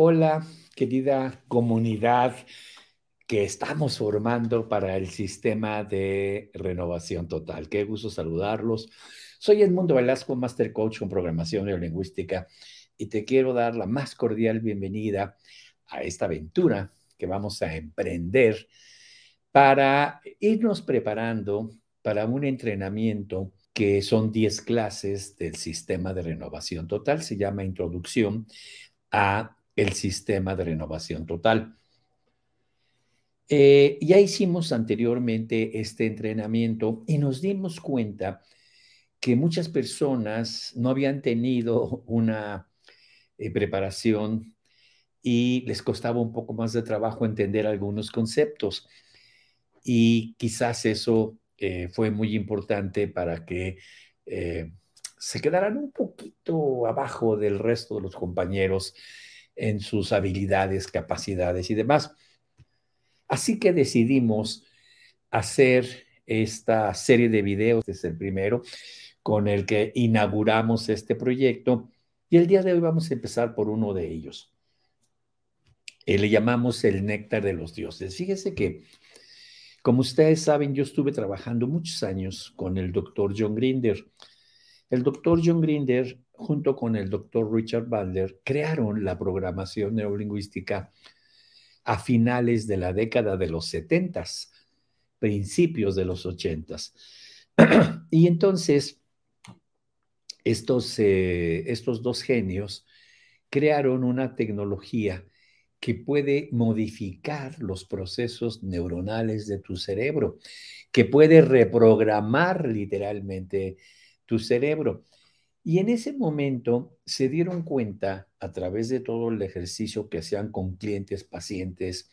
Hola, querida comunidad que estamos formando para el sistema de renovación total. Qué gusto saludarlos. Soy Edmundo Velasco, Master Coach con programación neurolingüística y te quiero dar la más cordial bienvenida a esta aventura que vamos a emprender para irnos preparando para un entrenamiento que son 10 clases del sistema de renovación total. Se llama Introducción a el sistema de renovación total. Eh, ya hicimos anteriormente este entrenamiento y nos dimos cuenta que muchas personas no habían tenido una eh, preparación y les costaba un poco más de trabajo entender algunos conceptos. Y quizás eso eh, fue muy importante para que se quedaran un poquito abajo del resto de los compañeros en sus habilidades, capacidades y demás. Así que decidimos hacer esta serie de videos, es el primero, con el que inauguramos este proyecto y el día de hoy vamos a empezar por uno de ellos. Eh, le llamamos el néctar de los dioses. Fíjese que, como ustedes saben, yo estuve trabajando muchos años con el doctor John Grinder. El doctor John Grinder junto con el doctor Richard Butler, crearon la programación neurolingüística a finales de la década de los 70, principios de los 80. y entonces, estos, eh, estos dos genios crearon una tecnología que puede modificar los procesos neuronales de tu cerebro, que puede reprogramar literalmente tu cerebro. Y en ese momento se dieron cuenta, a través de todo el ejercicio que hacían con clientes, pacientes,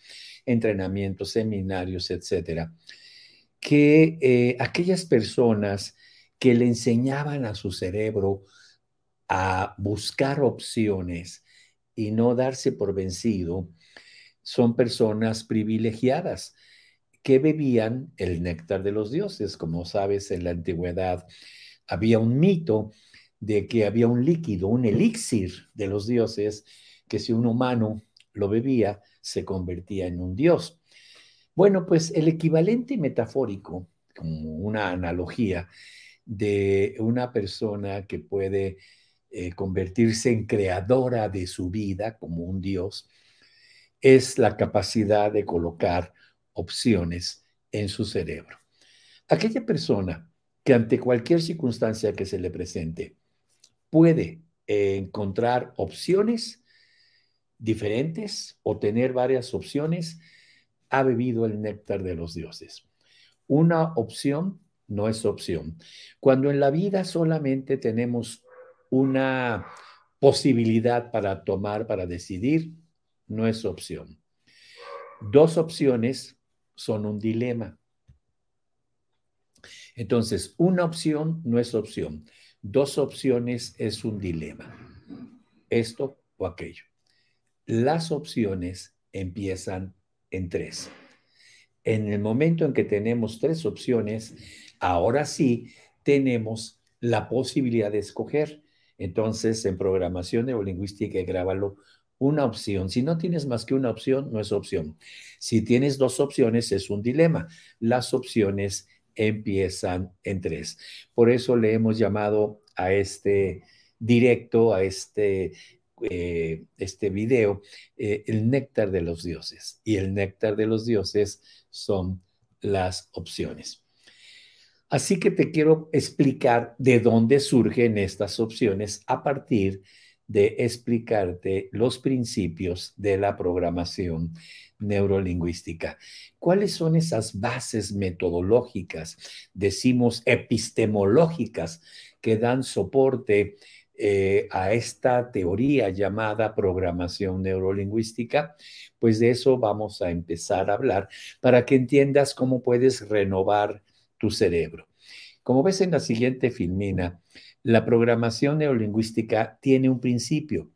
entrenamientos, seminarios, etcétera, que eh, aquellas personas que le enseñaban a su cerebro a buscar opciones y no darse por vencido, son personas privilegiadas que bebían el néctar de los dioses. Como sabes, en la antigüedad había un mito de que había un líquido, un elixir de los dioses, que si un humano lo bebía, se convertía en un dios. Bueno, pues el equivalente metafórico, como una analogía de una persona que puede eh, convertirse en creadora de su vida como un dios, es la capacidad de colocar opciones en su cerebro. Aquella persona que ante cualquier circunstancia que se le presente puede encontrar opciones diferentes o tener varias opciones, ha bebido el néctar de los dioses. Una opción no es opción. Cuando en la vida solamente tenemos una posibilidad para tomar, para decidir, no es opción. Dos opciones son un dilema. Entonces, una opción no es opción dos opciones es un dilema, esto o aquello. Las opciones empiezan en tres. En el momento en que tenemos tres opciones, ahora sí tenemos la posibilidad de escoger. Entonces, en programación neurolingüística, grábalo una opción. Si no tienes más que una opción, no es opción. Si tienes dos opciones, es un dilema. Las opciones empiezan en tres. Por eso le hemos llamado a este directo, a este, eh, este video, eh, el néctar de los dioses. Y el néctar de los dioses son las opciones. Así que te quiero explicar de dónde surgen estas opciones a partir de explicarte los principios de la programación neurolingüística. ¿Cuáles son esas bases metodológicas, decimos epistemológicas, que dan soporte eh, a esta teoría llamada programación neurolingüística? Pues de eso vamos a empezar a hablar para que entiendas cómo puedes renovar tu cerebro. Como ves en la siguiente filmina, la programación neurolingüística tiene un principio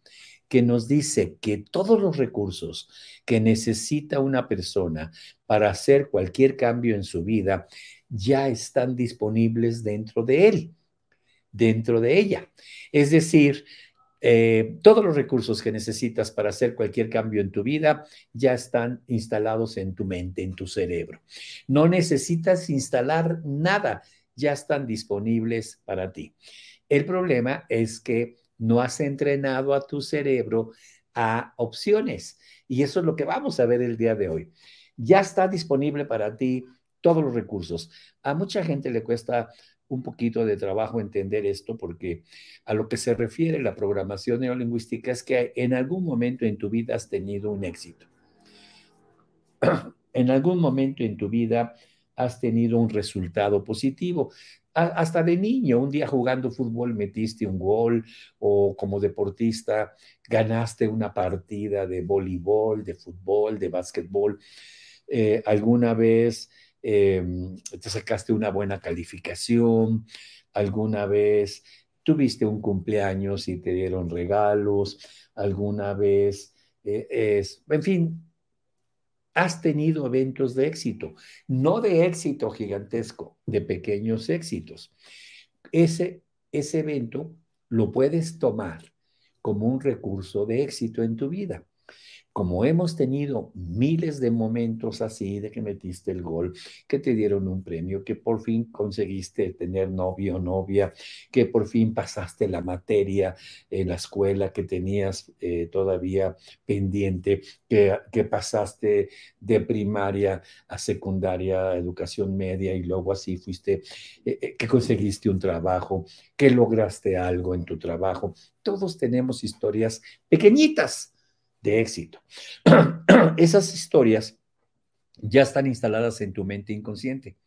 que nos dice que todos los recursos que necesita una persona para hacer cualquier cambio en su vida ya están disponibles dentro de él, dentro de ella. Es decir, eh, todos los recursos que necesitas para hacer cualquier cambio en tu vida ya están instalados en tu mente, en tu cerebro. No necesitas instalar nada, ya están disponibles para ti. El problema es que no has entrenado a tu cerebro a opciones y eso es lo que vamos a ver el día de hoy. Ya está disponible para ti todos los recursos. A mucha gente le cuesta un poquito de trabajo entender esto porque a lo que se refiere la programación neurolingüística es que en algún momento en tu vida has tenido un éxito. en algún momento en tu vida has tenido un resultado positivo. Hasta de niño, un día jugando fútbol metiste un gol o como deportista ganaste una partida de voleibol, de fútbol, de básquetbol. Eh, alguna vez Em, te sacaste una buena calificación, alguna vez tuviste un cumpleaños y te dieron regalos, alguna vez eh, es, en fin, has tenido eventos de éxito, no de éxito gigantesco, de pequeños éxitos. Ese, ese evento lo puedes tomar como un recurso de éxito en tu vida como hemos tenido miles de momentos así de que metiste el gol, que te dieron un premio, que por fin conseguiste tener novio o novia, que por fin pasaste la materia en la escuela que tenías eh, todavía pendiente, que, pasaste de primaria a secundaria, educación media y luego así fuiste, eh, eh, que conseguiste un trabajo, que lograste algo en tu trabajo. Todos tenemos historias pequeñitas de éxito. Esas historias ya están instaladas en tu mente inconsciente.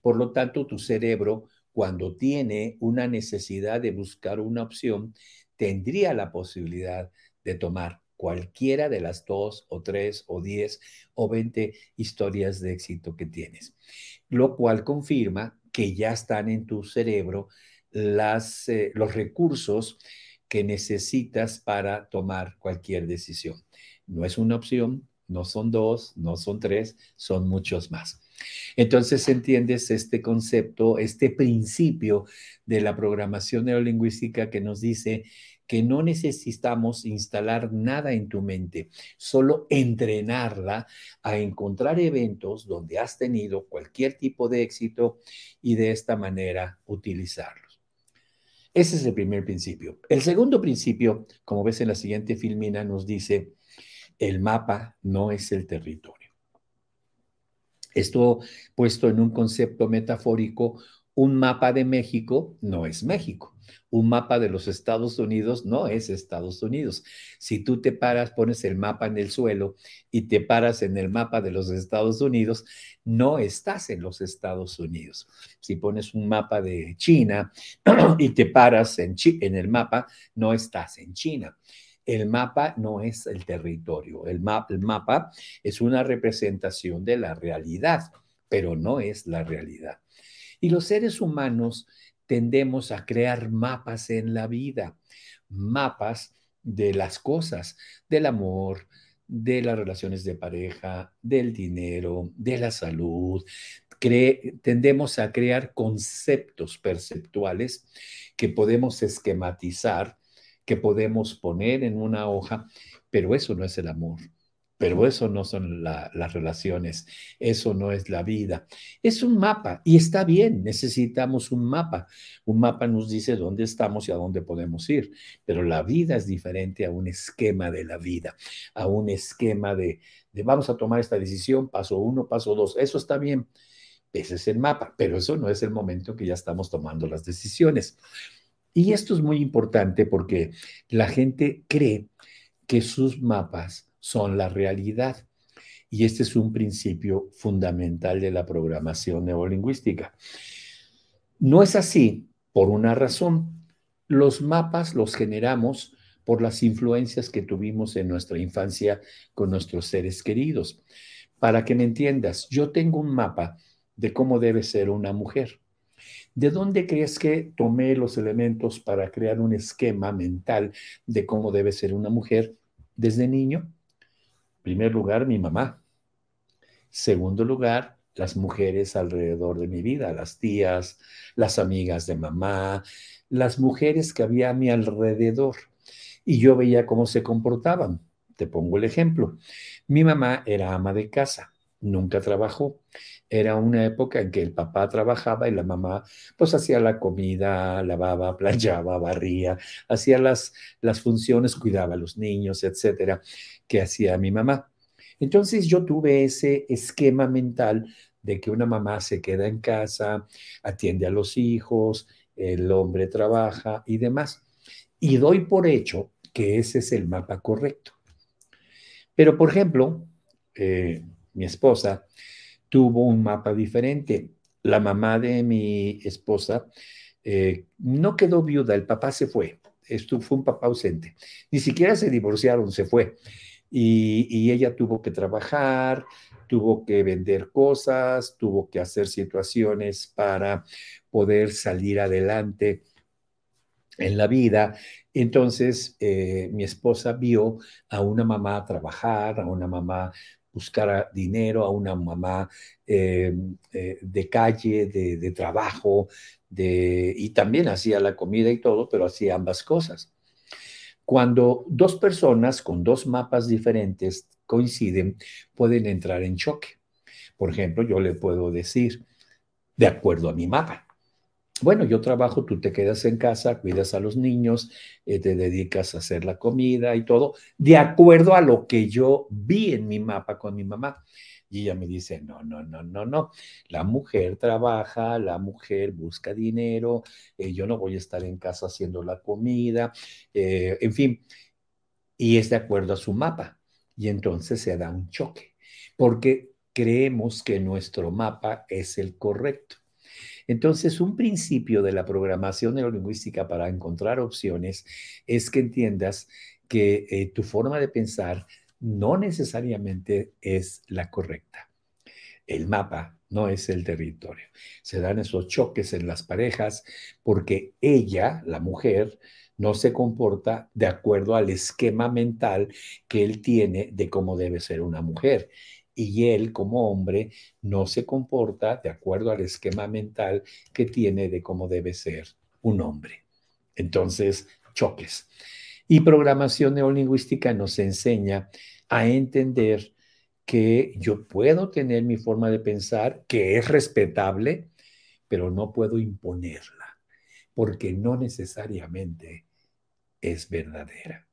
Por lo tanto, tu cerebro, cuando tiene una necesidad de buscar una opción, tendría la posibilidad de tomar cualquiera de las dos o tres o diez o veinte historias de éxito que tienes, lo cual confirma que ya están en tu cerebro las, eh, los recursos que necesitas para tomar cualquier decisión. No es una opción, no son dos, no son tres, son muchos más. Entonces entiendes este concepto, este principio de la programación neurolingüística que nos dice que no necesitamos instalar nada en tu mente, solo entrenarla a encontrar eventos donde has tenido cualquier tipo de éxito y de esta manera utilizarlo. Ese es el primer principio. El segundo principio, como ves en la siguiente filmina, nos dice, el mapa no es el territorio. Esto puesto en un concepto metafórico, un mapa de México no es México. Un mapa de los Estados Unidos no es Estados Unidos. Si tú te paras, pones el mapa en el suelo y te paras en el mapa de los Estados Unidos, no estás en los Estados Unidos. Si pones un mapa de China y te paras en, el mapa, no estás en China. El mapa no es el territorio. El, el mapa es una representación de la realidad, pero no es la realidad. Y los seres humanos tendemos a crear mapas en la vida, mapas de las cosas, del amor, de las relaciones de pareja, del dinero, de la salud. tendemos a crear conceptos perceptuales que podemos esquematizar, que podemos poner en una hoja, pero eso no es el amor. Pero eso no son las relaciones, eso no es la vida. Es un mapa y está bien, necesitamos un mapa. Un mapa nos dice dónde estamos y a dónde podemos ir, pero la vida es diferente a un esquema de la vida, a un esquema de, de vamos a tomar esta decisión, paso uno, paso dos. Eso está bien, ese es el mapa, pero eso no es el momento que ya estamos tomando las decisiones. Y esto es muy importante porque la gente cree que sus mapas son la realidad. Y este es un principio fundamental de la programación neurolingüística. No es así por una razón. Los mapas los generamos por las influencias que tuvimos en nuestra infancia con nuestros seres queridos. Para que me entiendas, yo tengo un mapa de cómo debe ser una mujer. ¿De dónde crees que tomé los elementos para crear un esquema mental de cómo debe ser una mujer desde niño? Primer lugar, mi mamá. Segundo lugar, las mujeres alrededor de mi vida, las tías, las amigas de mamá, las mujeres que había a mi alrededor. y yo veía cómo se comportaban. Te pongo el ejemplo. Mi mamá era ama de casa, nunca trabajó. Era una época en que el papá trabajaba y la mamá pues hacía la comida, lavaba, planchaba, barría, hacía las, las funciones, cuidaba a los niños, etcétera, que hacía mi mamá. Entonces yo tuve ese esquema mental de que una mamá se queda en casa, atiende a los hijos, el hombre trabaja y demás. Y doy por hecho que ese es el mapa correcto. Pero, por ejemplo, eh, mi esposa tuvo un mapa diferente. La mamá de mi esposa eh, no quedó viuda, el papá se fue. Esto fue un papá ausente. Ni siquiera se divorciaron, se fue. y ella tuvo que trabajar, tuvo que vender cosas, tuvo que hacer situaciones para poder salir adelante en la vida. Entonces, eh, mi esposa vio a una mamá trabajar, a una mamá buscar dinero, a una mamá eh, eh, de calle, de, trabajo, de, y también hacía la comida y todo, pero hacía ambas cosas. Cuando dos personas con dos mapas diferentes coinciden, pueden entrar en choque. Por ejemplo, yo le puedo decir, de acuerdo a mi mapa, bueno, yo trabajo, tú te quedas en casa, cuidas a los niños, eh, te dedicas a hacer la comida y todo, de acuerdo a lo que yo vi en mi mapa con mi mamá. Y ella me dice, no, no, no, no, no. La mujer trabaja, la mujer busca dinero, eh, yo no voy a estar en casa haciendo la comida, eh, en fin. Y es de acuerdo a su mapa. Y entonces se da un choque, porque creemos que nuestro mapa es el correcto. Entonces, un principio de la programación neurolingüística para encontrar opciones es que entiendas que eh, tu forma de pensar no necesariamente es la correcta. El mapa no es el territorio. Se dan esos choques en las parejas porque ella, la mujer, no se comporta de acuerdo al esquema mental que él tiene de cómo debe ser una mujer y él como hombre no se comporta de acuerdo al esquema mental que tiene de cómo debe ser un hombre. Entonces, choques. Y programación neolingüística nos enseña a entender que yo puedo tener mi forma de pensar, que es respetable, pero no puedo imponerla, porque no necesariamente es verdadera.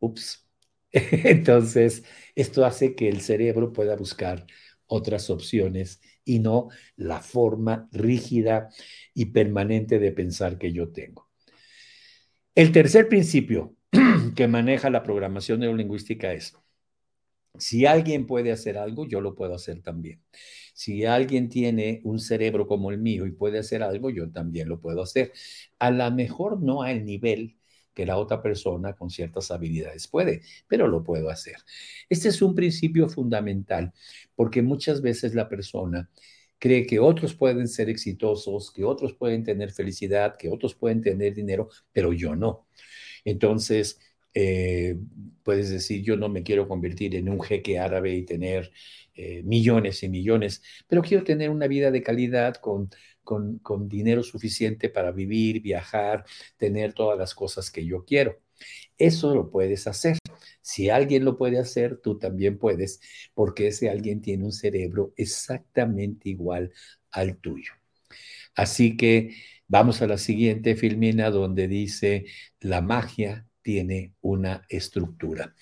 Ups. Entonces, esto hace que el cerebro pueda buscar otras opciones y no la forma rígida y permanente de pensar que yo tengo. El tercer principio que maneja la programación neurolingüística es, si alguien puede hacer algo, yo lo puedo hacer también. Si alguien tiene un cerebro como el mío y puede hacer algo, yo también lo puedo hacer. A lo mejor no al nivel que la otra persona con ciertas habilidades puede, pero lo puedo hacer. Este es un principio fundamental porque muchas veces la persona cree que otros pueden ser exitosos, que otros pueden tener felicidad, que otros pueden tener dinero, pero yo no. Entonces, eh, puedes decir, yo no me quiero convertir en un jeque árabe y tener eh, millones y millones, pero quiero tener una vida de calidad con con, dinero suficiente para vivir, viajar, tener todas las cosas que yo quiero. Eso lo puedes hacer. Si alguien lo puede hacer, tú también puedes, porque ese alguien tiene un cerebro exactamente igual al tuyo. Así que vamos a la siguiente filmina donde dice la magia tiene una estructura.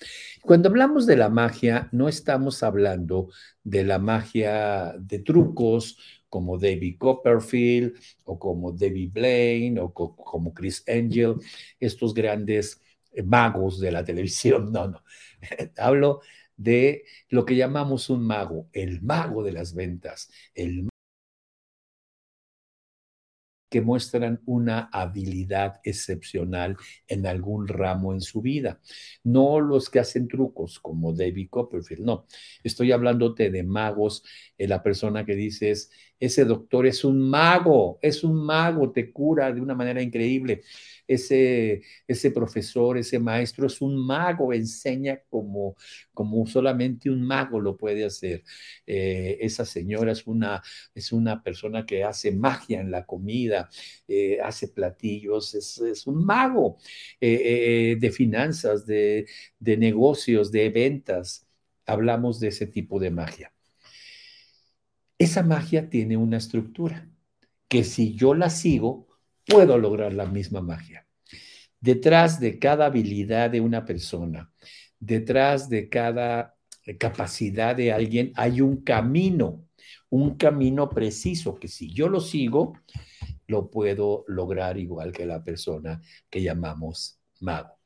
Cuando hablamos de la magia, no estamos hablando de la magia de trucos como David Copperfield o como David Blaine o como Chris Angel, estos grandes eh, magos de la televisión. No, no. Hablo de lo que llamamos un mago, el mago de las ventas, el que muestran una habilidad excepcional en algún ramo en su vida. No los que hacen trucos como David Copperfield, no. Estoy hablándote de magos, eh, la persona que dices, ese doctor es un mago, es un mago, te cura de una manera increíble. Ese, ese profesor, ese maestro es un mago, enseña como, como solamente un mago lo puede hacer. Eh, esa señora es una, es una persona que hace magia en la comida, eh, hace platillos, es, un mago eh, de finanzas, de, de negocios, de ventas. Hablamos de ese tipo de magia. Esa magia tiene una estructura que si yo la sigo, puedo lograr la misma magia. Detrás de cada habilidad de una persona, detrás de cada capacidad de alguien, hay un camino, un camino preciso que si yo lo sigo, lo puedo lograr igual que la persona que llamamos mago.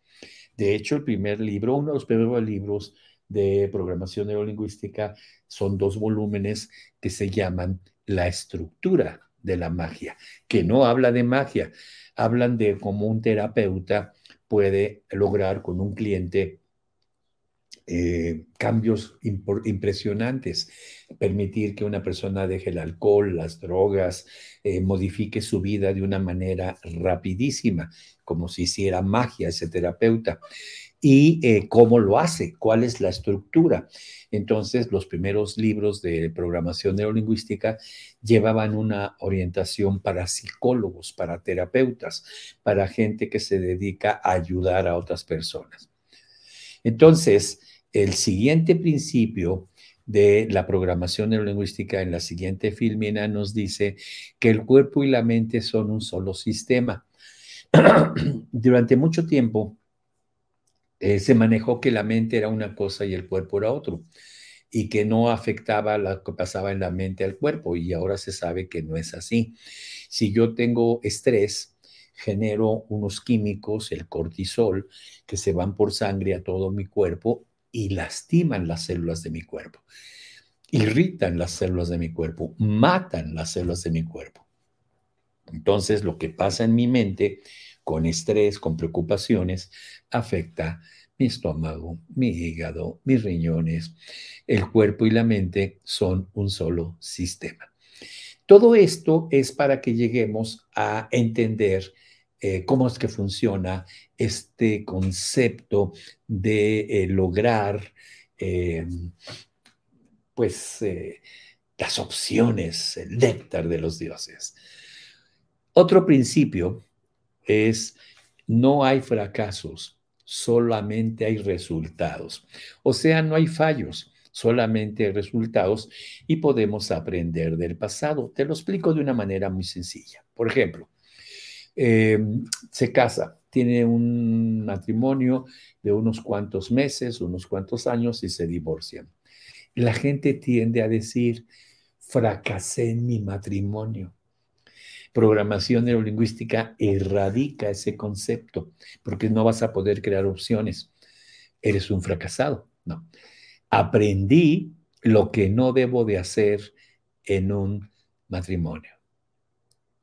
De hecho, el primer libro, uno de los primeros libros de programación neurolingüística son dos volúmenes que se llaman La estructura de la magia, que no habla de magia, hablan de cómo un terapeuta puede lograr con un cliente eh, cambios impresionantes, permitir que una persona deje el alcohol, las drogas, eh, modifique su vida de una manera rapidísima, como si hiciera magia ese terapeuta y eh, cómo lo hace, cuál es la estructura. Entonces, los primeros libros de programación neurolingüística llevaban una orientación para psicólogos, para terapeutas, para gente que se dedica a ayudar a otras personas. Entonces, el siguiente principio de la programación neurolingüística en la siguiente filmina nos dice que el cuerpo y la mente son un solo sistema. Durante mucho tiempo, eh, se manejó que la mente era una cosa y el cuerpo era otro, y que no afectaba lo que pasaba en la mente al cuerpo, y ahora se sabe que no es así. Si yo tengo estrés, genero unos químicos, el cortisol, que se van por sangre a todo mi cuerpo y lastiman las células de mi cuerpo, irritan las células de mi cuerpo, matan las células de mi cuerpo. Entonces, lo que pasa en mi mente con estrés, con preocupaciones, afecta mi estómago, mi hígado, mis riñones. El cuerpo y la mente son un solo sistema. Todo esto es para que lleguemos a entender eh, cómo es que funciona este concepto de eh, lograr eh, pues las opciones, el néctar de los dioses. Otro principio es no hay fracasos, solamente hay resultados. O sea, no hay fallos, solamente hay resultados y podemos aprender del pasado. Te lo explico de una manera muy sencilla. Por ejemplo, em, se casa, tiene un matrimonio de unos cuantos meses, unos cuantos años y se divorcian. La gente tiende a decir, fracasé en mi matrimonio programación neurolingüística erradica ese concepto, porque no vas a poder crear opciones. Eres un fracasado. No. Aprendí lo que no debo de hacer en un matrimonio.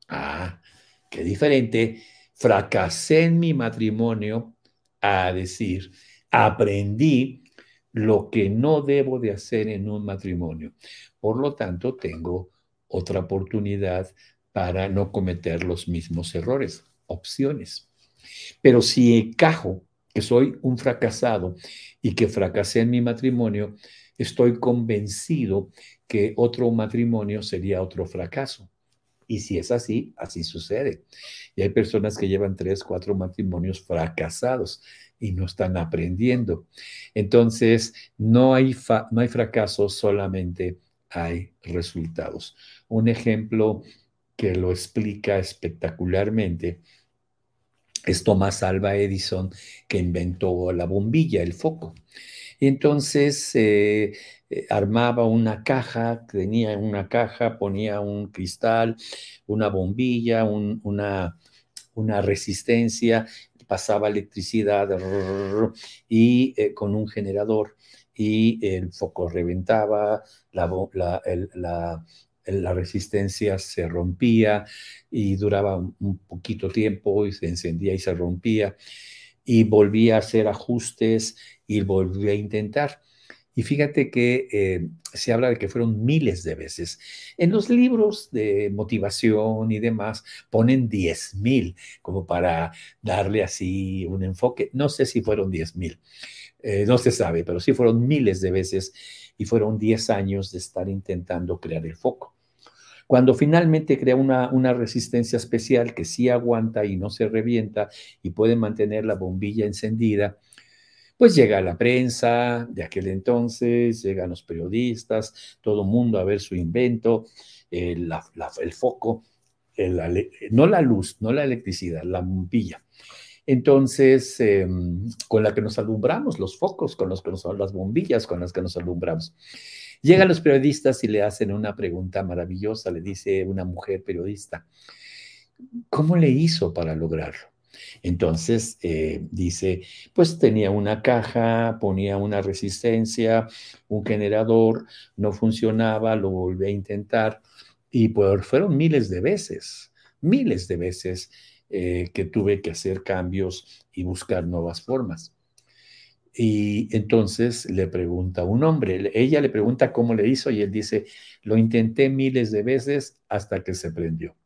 Ah, qué diferente. Fracasé en mi matrimonio a decir, aprendí lo que no debo de hacer en un matrimonio. Por lo tanto, tengo otra oportunidad para no cometer los mismos errores, opciones. Pero si encajo que soy un fracasado y que fracasé en mi matrimonio, estoy convencido que otro matrimonio sería otro fracaso. Y si es así, así sucede. Y hay personas que llevan tres, cuatro matrimonios fracasados y no están aprendiendo. Entonces, no hay, no hay fracasos, solamente hay resultados. Un ejemplo que lo explica espectacularmente es Thomas Alva Edison, que inventó la bombilla, el foco. Y entonces eh, eh, armaba una caja, tenía una caja, ponía un cristal, una bombilla, una, una resistencia, pasaba electricidad y eh, con un generador y el foco reventaba, la, la, la resistencia se rompía y duraba un poquito tiempo y se encendía y se rompía y volvía a hacer ajustes y volvía a intentar. Y fíjate que eh, se habla de que fueron miles de veces. En los libros de motivación y demás ponen 10 mil como para darle así un enfoque. No sé si fueron 10 mil, eh, no se sabe, pero sí fueron miles de veces y fueron 10 años de estar intentando crear el foco. Cuando finalmente crea una, una, resistencia especial que sí aguanta y no se revienta y puede mantener la bombilla encendida, pues llega la prensa de aquel entonces, llegan los periodistas, todo el mundo a ver su invento, el, foco, no la luz, no la electricidad, la bombilla. Entonces, em, con la que nos alumbramos, los focos, con los que nos, las bombillas con las que nos alumbramos. Llegan los periodistas y le hacen una pregunta maravillosa, le dice una mujer periodista, ¿cómo le hizo para lograrlo? Entonces, eh, dice, pues tenía una caja, ponía una resistencia, un generador, no funcionaba, lo volví a intentar y pues fueron miles de veces, miles de veces eh, que tuve que hacer cambios y buscar nuevas formas. Y entonces le pregunta un hombre, ella le pregunta cómo le hizo y él dice, lo intenté miles de veces hasta que se prendió.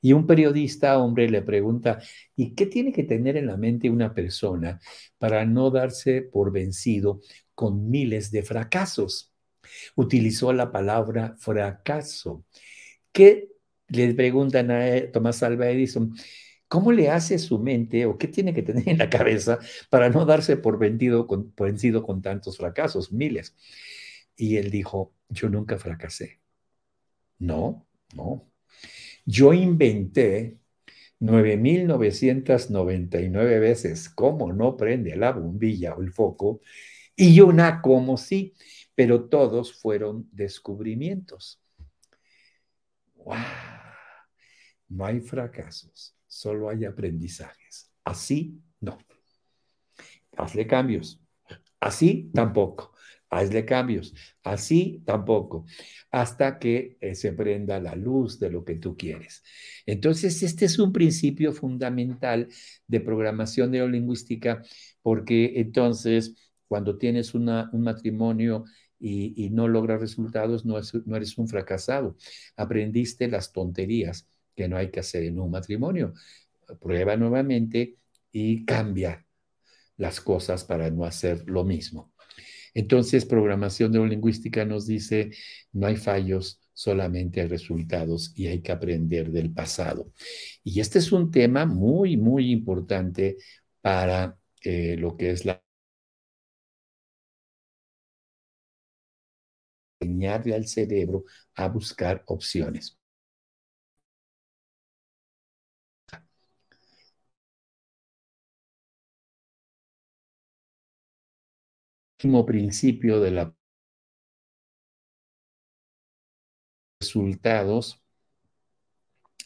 Y un periodista, hombre, le pregunta, ¿y qué tiene que tener en la mente una persona para no darse por vencido con miles de fracasos? Utilizó la palabra fracaso. ¿Qué le preguntan a Tomás Alva Edison? ¿Cómo le hace su mente o qué tiene que tener en la cabeza para no darse por, vendido con, por vencido con tantos fracasos, miles? Y él dijo, yo nunca fracasé. No, no, yo inventé 9.999 veces cómo no prende la bombilla o el foco y una como sí, pero todos fueron descubrimientos. ¡Wow! No hay fracasos, solo hay aprendizajes. Así no. Hazle cambios. Así tampoco hazle cambios. Así tampoco, hasta que eh, se prenda la luz de lo que tú quieres. Entonces, este es un principio fundamental de programación neurolingüística, porque entonces, cuando tienes un matrimonio y, no logras resultados, no, no eres un fracasado. Aprendiste las tonterías que no hay que hacer en un matrimonio. Prueba nuevamente y cambia las cosas para no hacer lo mismo. Entonces, programación neurolingüística nos dice, no hay fallos, solamente hay resultados y hay que aprender del pasado. Y este es un tema muy, muy importante para eh, lo que es la enseñarle al cerebro a buscar opciones. Principio de la resultados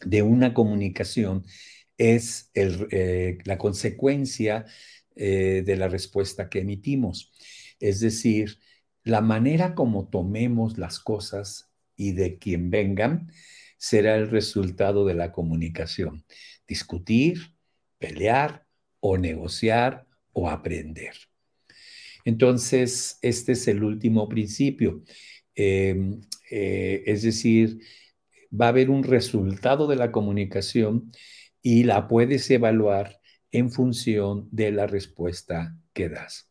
de una comunicación es eh, la consecuencia eh, de la respuesta que emitimos. Es decir, la manera como tomemos las cosas y de quien vengan será el resultado de la comunicación. Discutir, pelear o negociar o aprender. Entonces, este es el último principio. Em, eh, es decir, va a haber un resultado de la comunicación y la puedes evaluar en función de la respuesta que das.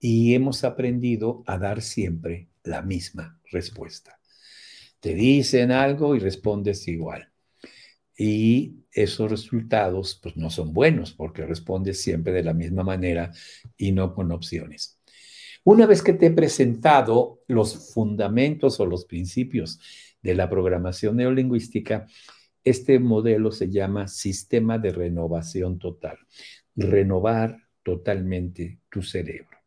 Y hemos aprendido a dar siempre la misma respuesta. Te dicen algo y respondes igual. Y esos resultados pues no son buenos porque respondes siempre de la misma manera y no con opciones. Una vez que te he presentado los fundamentos o los principios de la programación neurolingüística, este modelo se llama sistema de renovación total. Renovar totalmente tu cerebro.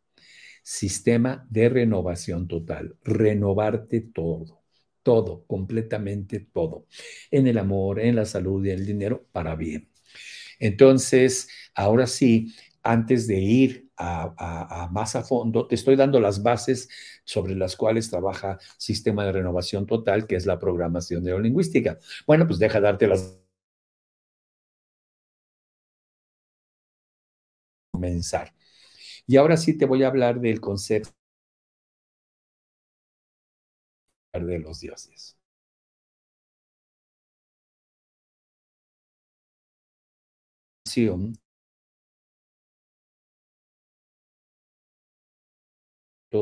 Sistema de renovación total. Renovarte todo todo, completamente todo, en el amor, en la salud y en el dinero, para bien. Entonces, ahora sí, antes de ir a, más a fondo, te estoy dando las bases sobre las cuales trabaja Sistema de Renovación Total, que es la programación neurolingüística. Bueno, pues deja darte las comenzar. Y ahora sí te voy a hablar del concepto de los dioses.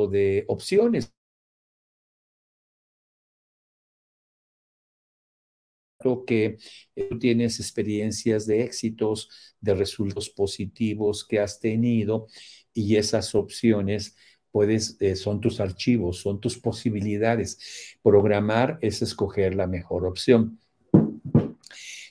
de opciones que eh, tú tienes experiencias de éxitos, de resultados positivos que has tenido y esas opciones puedes, eh, son tus archivos, son tus posibilidades. Programar es escoger la mejor opción.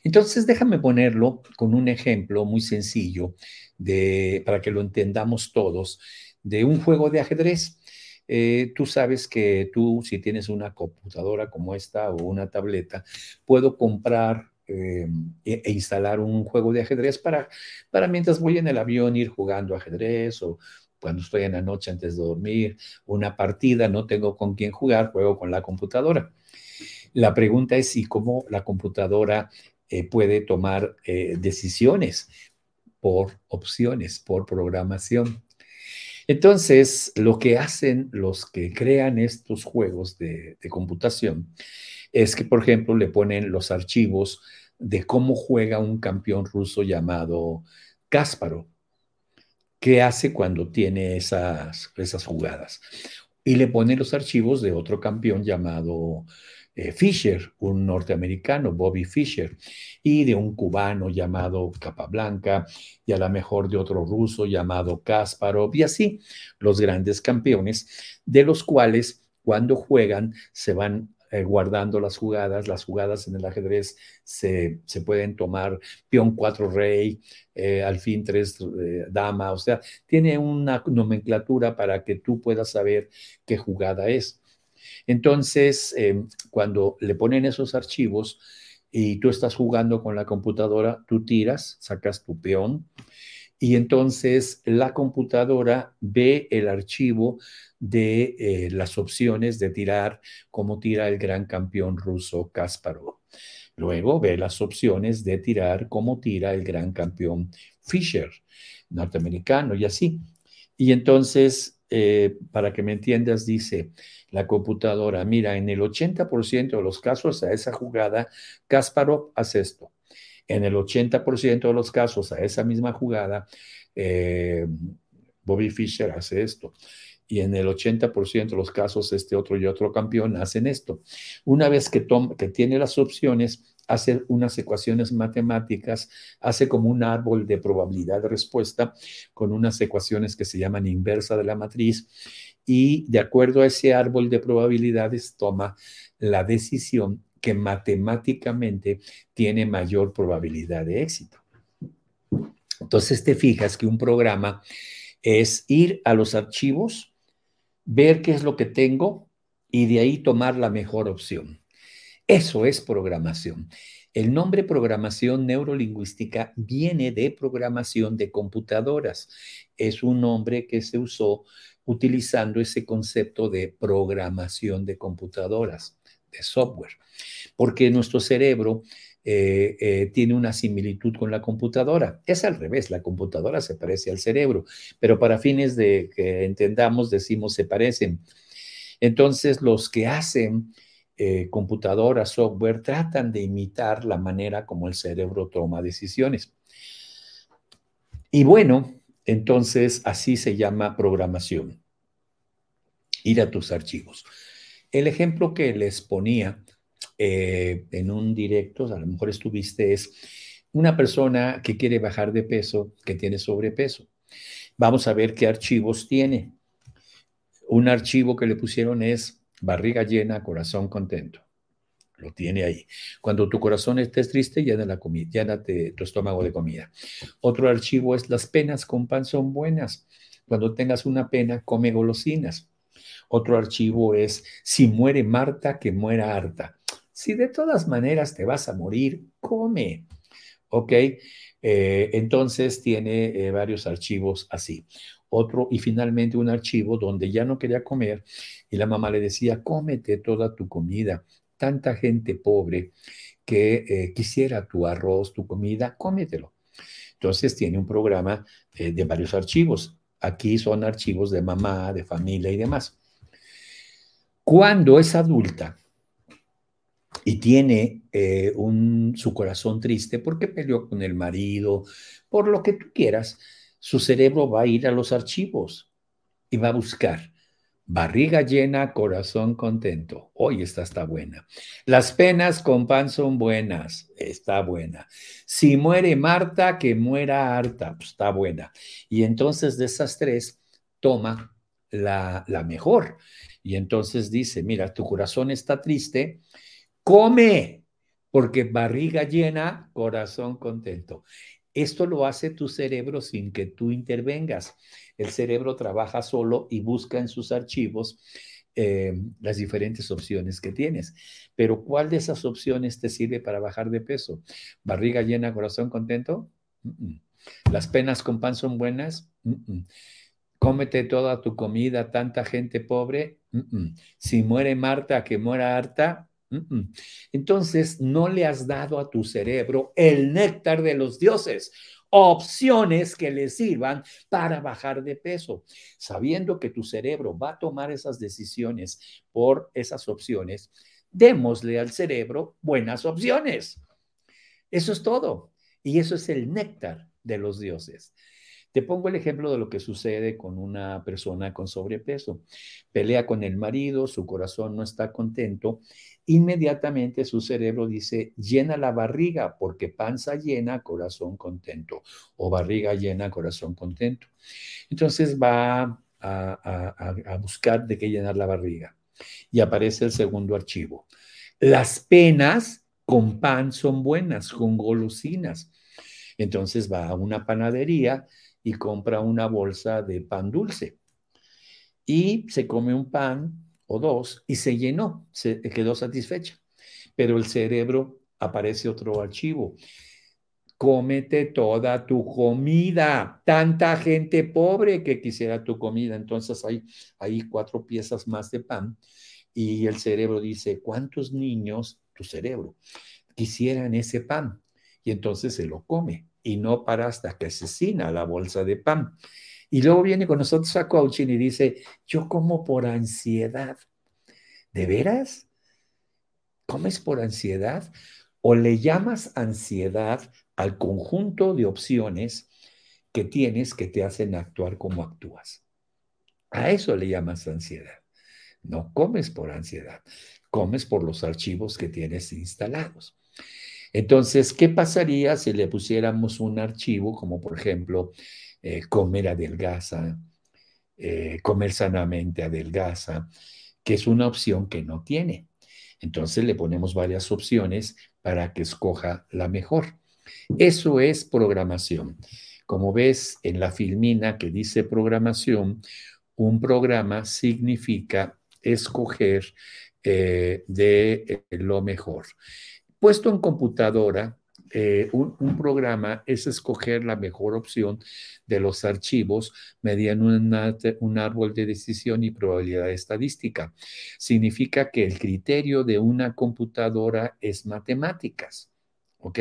Entonces, déjame ponerlo con un ejemplo muy sencillo de, para que lo entendamos todos, de un juego de ajedrez. Eh, tú sabes que tú, si tienes una computadora como esta o una tableta, puedo comprar eh, e, e, instalar un juego de ajedrez para, para mientras voy en el avión ir jugando ajedrez o cuando estoy en la noche antes de dormir, una partida, no tengo con quién jugar, juego con la computadora. La pregunta es si cómo la computadora eh, puede tomar decisiones por opciones, por programación. Entonces, lo que hacen los que crean estos juegos de, computación es que, por ejemplo, le ponen los archivos de cómo juega un campeón ruso llamado Kasparov, qué hace cuando tiene esas, esas jugadas. Y le ponen los archivos de otro campeón llamado eh, Fisher, un norteamericano, Bobby Fischer, y de un cubano llamado Capablanca, y a lo mejor de otro ruso llamado Kasparov, y así los grandes campeones, de los cuales cuando juegan se van eh, guardando las jugadas. Las jugadas en el ajedrez se, pueden tomar peón 4 rey, eh, al fin 3 dama, o sea, tiene una nomenclatura para que tú puedas saber qué jugada es. Entonces, em, cuando le ponen esos archivos y tú estás jugando con la computadora, tú tiras, sacas tu peón y entonces la computadora ve el archivo de eh, las opciones de tirar como tira el gran campeón ruso Kasparov. Luego ve las opciones de tirar como tira el gran campeón Fischer, norteamericano, y así. Y entonces, eh, para que me entiendas, dice, la computadora, mira, en el 80% de los casos a esa jugada, Kasparov hace esto. En el 80% de los casos a esa misma jugada, eh, Bobby Fischer hace esto. Y en el 80% de los casos, este otro y otro campeón hacen esto. Una vez que, que tiene las opciones, hace unas ecuaciones matemáticas, hace como un árbol de probabilidad de respuesta con unas ecuaciones que se llaman inversa de la matriz y de acuerdo a ese árbol de probabilidades toma la decisión que matemáticamente tiene mayor probabilidad de éxito. Entonces te fijas que un programa es ir a los archivos, ver qué es lo que tengo y de ahí tomar la mejor opción. Eso es programación. El nombre programación neurolingüística viene de programación de computadoras. Es un nombre que se usó utilizando ese concepto de programación de computadoras, de software, porque nuestro cerebro eh, eh, tiene una similitud con la computadora. Es al revés, la computadora se parece al cerebro, pero para fines de que entendamos, decimos se parecen. Entonces, los que hacen eh, computadoras, software, tratan de imitar la manera como el cerebro toma decisiones. Y bueno, entonces, así se llama programación. Ir a tus archivos. El ejemplo que les ponía eh, en un directo, a lo mejor estuviste, es una persona que quiere bajar de peso, que tiene sobrepeso. Vamos a ver qué archivos tiene. Un archivo que le pusieron es barriga llena, corazón contento lo tiene ahí. Cuando tu corazón esté triste, llena la comida, llénate tu estómago de comida. Otro archivo es las penas con pan son buenas. Cuando tengas una pena, come golosinas. Otro archivo es si muere Marta, que muera harta. Si de todas maneras te vas a morir, come. ¿Ok? Eh, entonces tiene eh, varios archivos así. Otro y finalmente un archivo donde ya no quería comer y la mamá le decía, cómete toda tu comida tanta gente pobre que eh, quisiera tu arroz, tu comida, cómetelo. Entonces tiene un programa de varios archivos. Aquí son archivos de mamá, de familia y demás. Cuando es adulta y tiene eh, un, su corazón triste porque peleó con el marido, por lo que tú quieras, su cerebro va a ir a los archivos y va a buscar barriga llena, corazón contento. Hoy esta está buena. Las penas con pan son buenas, está buena. Si muere Marta, que muera harta, pues está buena. Y entonces de esas tres, toma la, la mejor. Y entonces dice, mira, tu corazón está triste, come, porque barriga llena, corazón contento. Esto lo hace tu cerebro sin que tú intervengas. El cerebro trabaja solo y busca en sus archivos eh, las diferentes opciones que tienes. Pero ¿cuál de esas opciones te sirve para bajar de peso? ¿Barriga llena, corazón contento? ¿Las penas con pan son buenas? Cómete toda tu comida, tanta gente pobre. Si muere Marta, que muera harta. Entonces, no le has dado a tu cerebro el néctar de los dioses, opciones que le sirvan para bajar de peso, sabiendo que tu cerebro va a tomar esas decisiones por esas opciones. Démosle al cerebro buenas opciones. Eso es todo. Y eso es el néctar de los dioses. Te pongo el ejemplo de lo que sucede con una persona con sobrepeso. Pelea con el marido, su corazón no está contento, inmediatamente su cerebro dice, llena la barriga, porque panza llena, corazón contento, o barriga llena, corazón contento. Entonces va a, buscar de qué llenar la barriga. Y aparece el segundo archivo. Las penas con pan son buenas, con golosinas. Entonces va a una panadería y compra una bolsa de pan dulce. Y se come un pan o dos y se llenó, se quedó satisfecha. Pero el cerebro aparece otro archivo. Cómete toda tu comida. Tanta gente pobre que quisiera tu comida. Entonces hay, hay cuatro piezas más de pan. Y el cerebro dice, ¿cuántos niños, tu cerebro, quisieran ese pan? Y entonces se lo come y no para hasta que asesina la bolsa de pan. Y luego viene con nosotros a coaching y dice, yo como por ansiedad. ¿De veras? ¿Comes por ansiedad? ¿O le llamas ansiedad al conjunto de opciones que tienes que te hacen actuar como actúas? A eso le llamas ansiedad. No comes por ansiedad, comes por los archivos que tienes instalados. Entonces, ¿qué pasaría si le pusiéramos un archivo como, por ejemplo, eh, comer adelgaza, eh, comer sanamente adelgaza, que es una opción que no tiene? Entonces le ponemos varias opciones para que escoja la mejor. Eso es programación. Como ves en la filmina que dice programación, un programa significa escoger eh, de lo mejor. Puesto en computadora, eh, un, programa es escoger la mejor opción de los archivos mediante un árbol de decisión y probabilidad estadística. Significa que el criterio de una computadora es matemáticas. ¿Ok?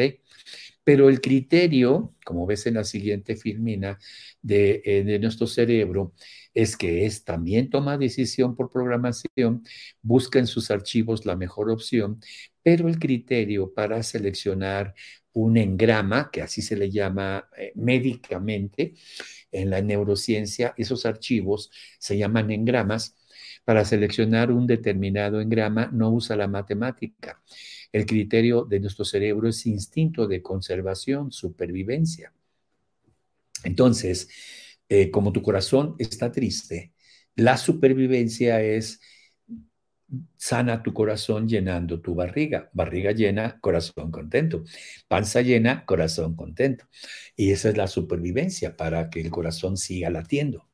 Pero el criterio, como ves en la siguiente filmina de, eh, de nuestro cerebro, es que es también toma decisión por programación, busca en sus archivos la mejor opción, pero el criterio para seleccionar un engrama, que así se le llama eh, médicamente en la neurociencia, esos archivos se llaman engramas. Para seleccionar un determinado engrama no usa la matemática. El criterio de nuestro cerebro es instinto de conservación, supervivencia. Entonces, eh, como tu corazón está triste, la supervivencia es sana tu corazón llenando tu barriga. Barriga llena, corazón contento. Panza llena, corazón contento. Y esa es la supervivencia para que el corazón siga latiendo.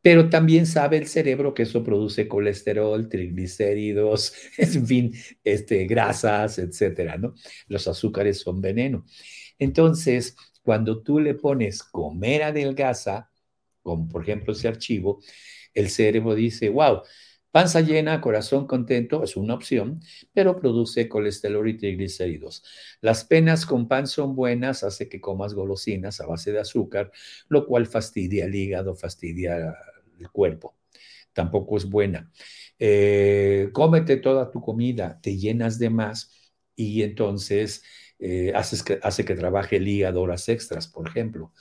Pero también sabe el cerebro que eso produce colesterol, triglicéridos, en fin, este, grasas, etcétera, ¿no? Los azúcares son veneno. Entonces, cuando tú le pones comer adelgaza, como por ejemplo ese archivo, el cerebro dice, wow, panza llena, corazón contento, es una opción, pero produce colesterol y triglicéridos. Las penas con pan son buenas, hace que comas golosinas a base de azúcar, lo cual fastidia el hígado, fastidia el cuerpo. tampoco es buena. Eh, cómete toda tu comida, te llenas de más y entonces eh, hace que trabaje el hígado horas extras, por ejemplo.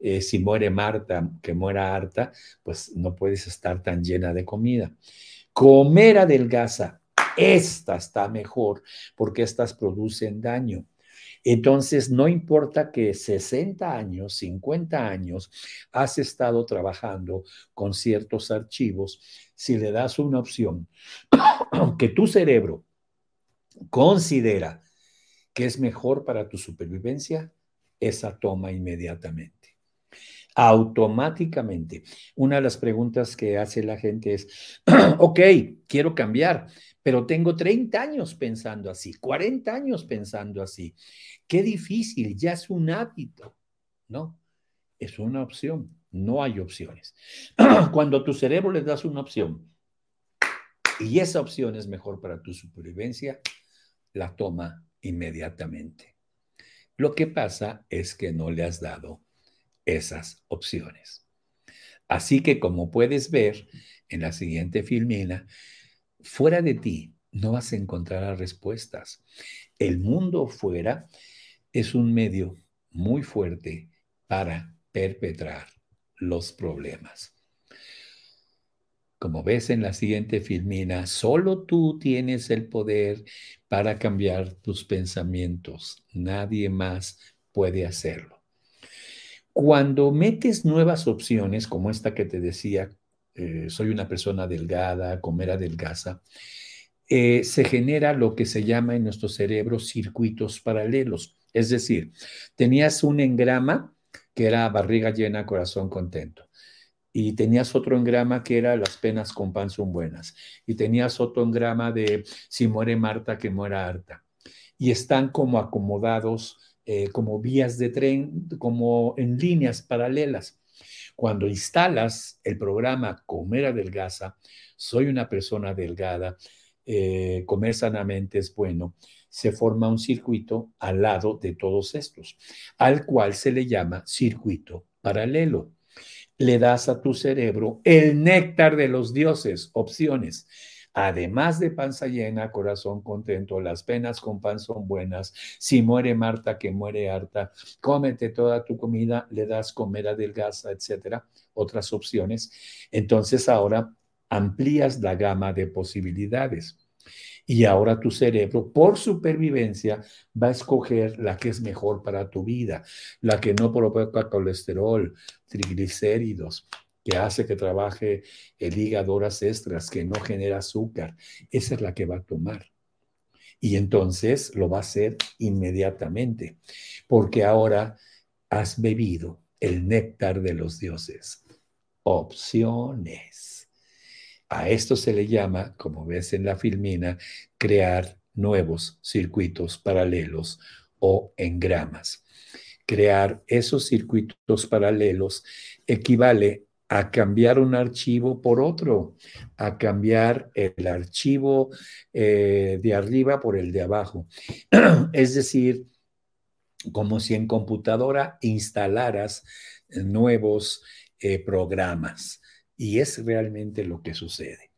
Eh, si muere Marta, que muera harta, pues no puedes estar tan llena de comida. Comer adelgaza, esta está mejor porque estas producen daño. Entonces, no importa que 60 años, 50 años, has estado trabajando con ciertos archivos, si le das una opción que tu cerebro considera que es mejor para tu supervivencia, esa toma inmediatamente automáticamente. Una de las preguntas que hace la gente es, ok, quiero cambiar, pero tengo 30 años pensando así, 40 años pensando así. Qué difícil, ya es un hábito, ¿no? Es una opción, no hay opciones. Cuando a tu cerebro le das una opción y esa opción es mejor para tu supervivencia, la toma inmediatamente. Lo que pasa es que no le has dado esas opciones. Así que como puedes ver en la siguiente filmina, fuera de ti no vas a encontrar respuestas. El mundo fuera es un medio muy fuerte para perpetrar los problemas. Como ves en la siguiente filmina, solo tú tienes el poder para cambiar tus pensamientos. Nadie más puede hacerlo. Cuando metes nuevas opciones, como esta que te decía, eh, soy una persona delgada, comer adelgaza, eh, se genera lo que se llama en nuestro cerebro circuitos paralelos. Es decir, tenías un engrama que era barriga llena, corazón contento. Y tenías otro engrama que era las penas con pan son buenas. Y tenías otro engrama de si muere Marta, que muera harta. Y están como acomodados eh, como vías de tren, como en líneas paralelas. Cuando instalas el programa Comer Adelgaza, soy una persona delgada, eh, comer sanamente es bueno, se forma un circuito al lado de todos estos, al cual se le llama circuito paralelo. Le das a tu cerebro el néctar de los dioses, opciones Además de panza llena, corazón contento, las penas con pan son buenas. Si muere Marta, que muere harta, cómete toda tu comida, le das comer adelgaza, etcétera. Otras opciones. Entonces ahora amplías la gama de posibilidades. Y ahora tu cerebro, por supervivencia, va a escoger la que es mejor para tu vida, la que no provoca colesterol, triglicéridos, que hace que trabaje el hígado horas extras, que no genera azúcar. Esa es la que va a tomar. Y entonces lo va a hacer inmediatamente, porque ahora has bebido el néctar de los dioses. Opciones. A esto se le llama, como ves en la filmina, crear nuevos circuitos paralelos o engramas. Crear esos circuitos paralelos equivale a cambiar un archivo por otro, a cambiar el archivo eh, de arriba por el de abajo. es decir, como si en computadora instalaras nuevos eh, programas. Y es realmente lo que sucede.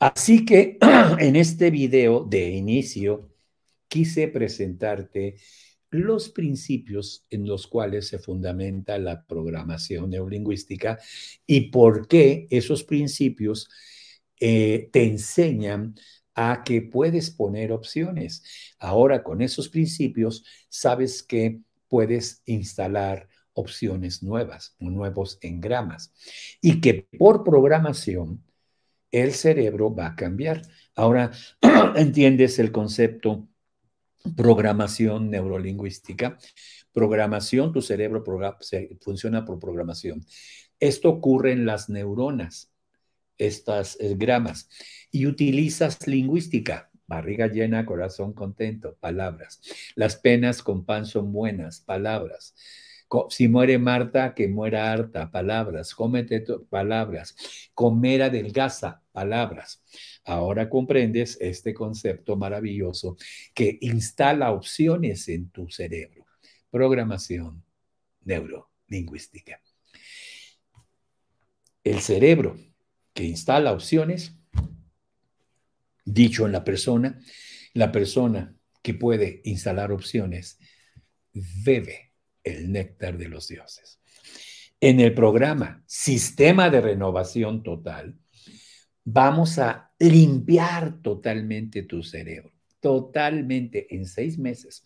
Así que en este video de inicio quise presentarte los principios en los cuales se fundamenta la programación neurolingüística y por qué esos principios eh, te enseñan a que puedes poner opciones. Ahora con esos principios sabes que puedes instalar opciones nuevas, nuevos engramas y que por programación el cerebro va a cambiar. Ahora entiendes el concepto programación neurolingüística. Programación, tu cerebro funciona por programación. Esto ocurre en las neuronas, estas eh, gramas, y utilizas lingüística, barriga llena, corazón contento, palabras. Las penas con pan son buenas, palabras. Si muere Marta, que muera harta, palabras. Cómete palabras. Comer adelgaza, palabras. Ahora comprendes este concepto maravilloso que instala opciones en tu cerebro. Programación neurolingüística. El cerebro que instala opciones, dicho en la persona, la persona que puede instalar opciones bebe el néctar de los dioses. En el programa Sistema de Renovación Total, vamos a limpiar totalmente tu cerebro, totalmente en seis meses,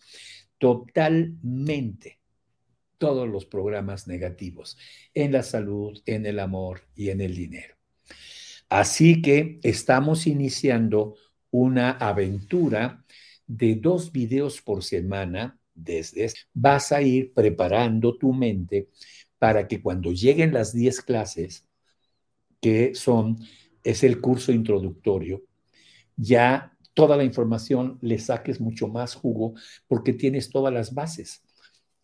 totalmente todos los programas negativos en la salud, en el amor y en el dinero. Así que estamos iniciando una aventura de dos videos por semana desde vas a ir preparando tu mente para que cuando lleguen las 10 clases que son es el curso introductorio, ya toda la información le saques mucho más jugo porque tienes todas las bases.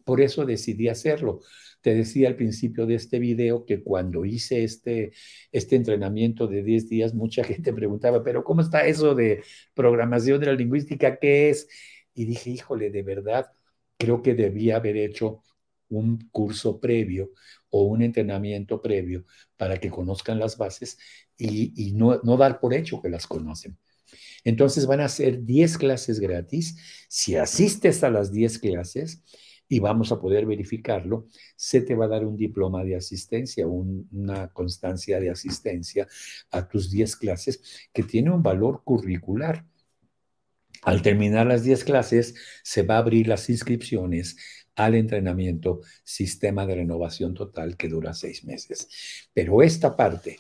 Por eso decidí hacerlo. Te decía al principio de este video que cuando hice este, este entrenamiento de 10 días, mucha gente preguntaba, pero ¿cómo está eso de programación de la lingüística? ¿Qué es? Y dije, híjole, de verdad, creo que debía haber hecho un curso previo o un entrenamiento previo para que conozcan las bases y, no, dar por hecho que las conocen. Entonces van a ser 10 clases gratis. Si asistes a las 10 clases, y vamos a poder verificarlo, se te va a dar un diploma de asistencia, una constancia de asistencia a tus 10 clases que tiene un valor curricular. Al terminar las 10 clases, se va a abrir las inscripciones al entrenamiento Sistema de Renovación Total que dura seis meses. Pero esta parte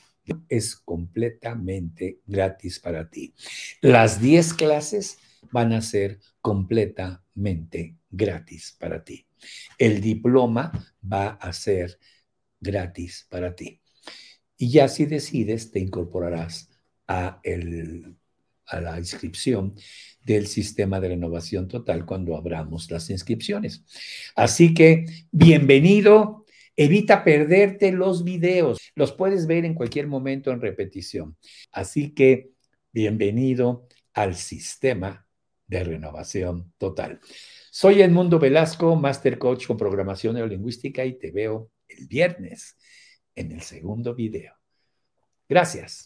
es completamente gratis para ti. Las 10 clases van a ser completamente gratis para ti. El diploma va a ser gratis para ti. Y ya si decides, te incorporarás a, el, a la inscripción del sistema de renovación total cuando abramos las inscripciones. Así que, bienvenido. Evita perderte los videos. Los puedes ver en cualquier momento en repetición. Así que, bienvenido al sistema de renovación total. Soy Edmundo Velasco, Master Coach con Programación Neurolingüística y te veo el viernes en el segundo video. Gracias.